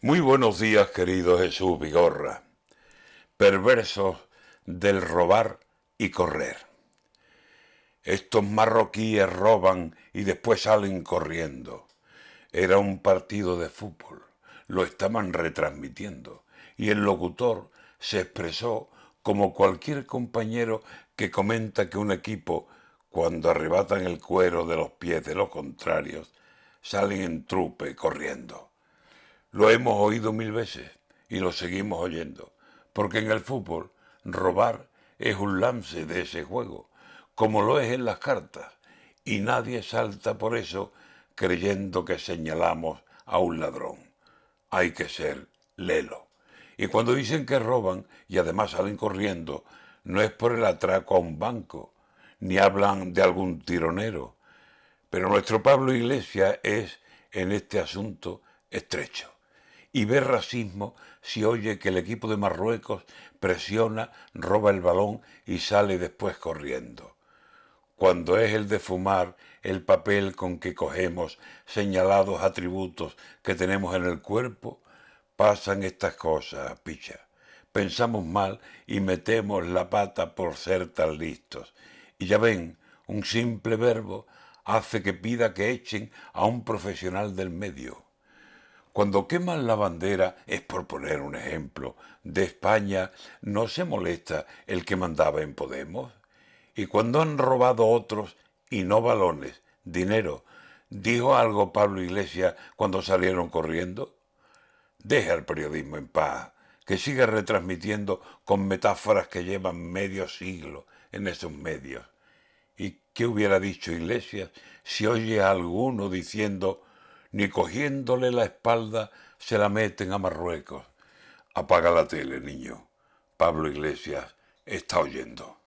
Muy buenos días, querido Jesús Vigorra. Perversos del robar y correr. Estos marroquíes roban y después salen corriendo. Era un partido de fútbol. Lo estaban retransmitiendo. Y el locutor se expresó como cualquier compañero que comenta que un equipo, cuando arrebatan el cuero de los pies de los contrarios, salen en trupe corriendo. Lo hemos oído mil veces y lo seguimos oyendo, porque en el fútbol robar es un lance de ese juego, como lo es en las cartas, y nadie salta por eso creyendo que señalamos a un ladrón. Hay que ser lelo. Y cuando dicen que roban y además salen corriendo, no es por el atraco a un banco, ni hablan de algún tironero. Pero nuestro Pablo Iglesias es, en este asunto, estrecho. Y ve racismo si oye que el equipo de Marruecos presiona, roba el balón y sale después corriendo. Cuando es el de fumar el papel con que cogemos señalados atributos que tenemos en el cuerpo, pasan estas cosas, picha. Pensamos mal y metemos la pata por ser tan listos. Y ya ven, un simple verbo hace que pida que echen a un profesional del medio. Cuando queman la bandera, es por poner un ejemplo, de España, ¿no se molesta el que mandaba en Podemos? Y cuando han robado otros, y no balones, dinero, ¿dijo algo Pablo Iglesias cuando salieron corriendo? Deja el periodismo en paz, que siga retransmitiendo con metáforas que llevan medio siglo en esos medios. ¿Y qué hubiera dicho Iglesias si oye a alguno diciendo ni cogiéndole la espalda se la meten a Marruecos? Apaga la tele, niño. Pablo Iglesias está oyendo.